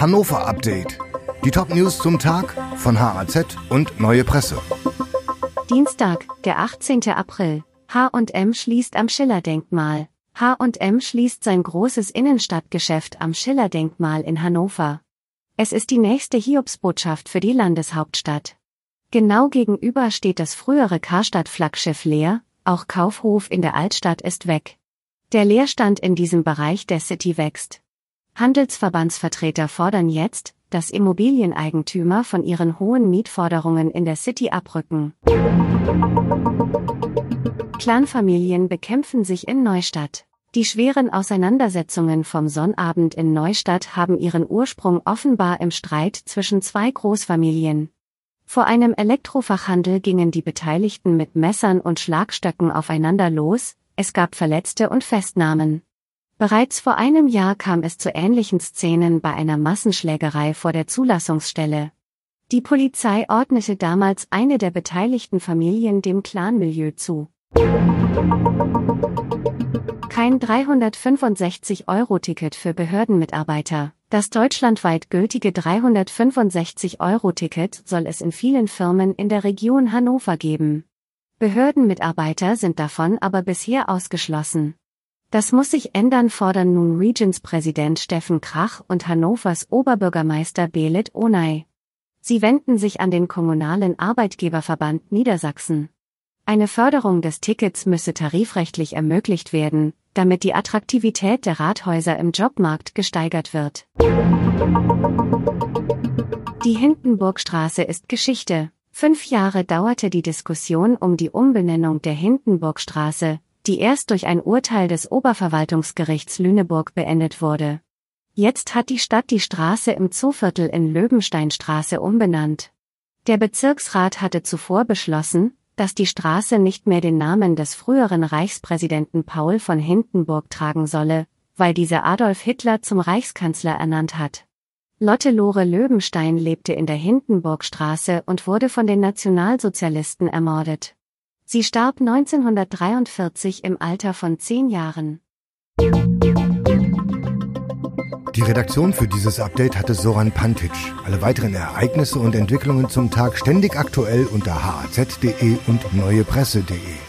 Hannover Update. Die Top-News zum Tag von HAZ und Neue Presse. Dienstag, der 18. April. H&M schließt am Schiller-Denkmal. H&M schließt sein großes Innenstadtgeschäft am Schiller-Denkmal in Hannover. Es ist die nächste Hiobsbotschaft für die Landeshauptstadt. Genau gegenüber steht das frühere Karstadt-Flaggschiff leer, auch Kaufhof in der Altstadt ist weg. Der Leerstand in diesem Bereich der City wächst. Handelsverbandsvertreter fordern jetzt, dass Immobilieneigentümer von ihren hohen Mietforderungen in der City abrücken. Clanfamilien bekämpfen sich in Neustadt. Die schweren Auseinandersetzungen vom Sonnabend in Neustadt haben ihren Ursprung offenbar im Streit zwischen zwei Großfamilien. Vor einem Elektrofachhandel gingen die Beteiligten mit Messern und Schlagstöcken aufeinander los, es gab Verletzte und Festnahmen. Bereits vor einem Jahr kam es zu ähnlichen Szenen bei einer Massenschlägerei vor der Zulassungsstelle. Die Polizei ordnete damals eine der beteiligten Familien dem Clanmilieu zu. Kein 365-Euro-Ticket für Behördenmitarbeiter. Das deutschlandweit gültige 365-Euro-Ticket soll es in vielen Firmen in der Region Hannover geben. Behördenmitarbeiter sind davon aber bisher ausgeschlossen. Das muss sich ändern, fordern nun Regions-Präsident Steffen Krach und Hannovers Oberbürgermeister Belit Onay. Sie wenden sich an den Kommunalen Arbeitgeberverband Niedersachsen. Eine Förderung des Tickets müsse tarifrechtlich ermöglicht werden, damit die Attraktivität der Rathäuser im Jobmarkt gesteigert wird. Die Hindenburgstraße ist Geschichte. Fünf Jahre dauerte die Diskussion um die Umbenennung der Hindenburgstraße, die erst durch ein Urteil des Oberverwaltungsgerichts Lüneburg beendet wurde. Jetzt hat die Stadt die Straße im Zooviertel in Löwensteinstraße umbenannt. Der Bezirksrat hatte zuvor beschlossen, dass die Straße nicht mehr den Namen des früheren Reichspräsidenten Paul von Hindenburg tragen solle, weil dieser Adolf Hitler zum Reichskanzler ernannt hat. Lotte Lore Löwenstein lebte in der Hindenburgstraße und wurde von den Nationalsozialisten ermordet. Sie starb 1943 im Alter von zehn Jahren. Die Redaktion für dieses Update hatte Soran Pantic. Alle weiteren Ereignisse und Entwicklungen zum Tag ständig aktuell unter haz.de und neuepresse.de.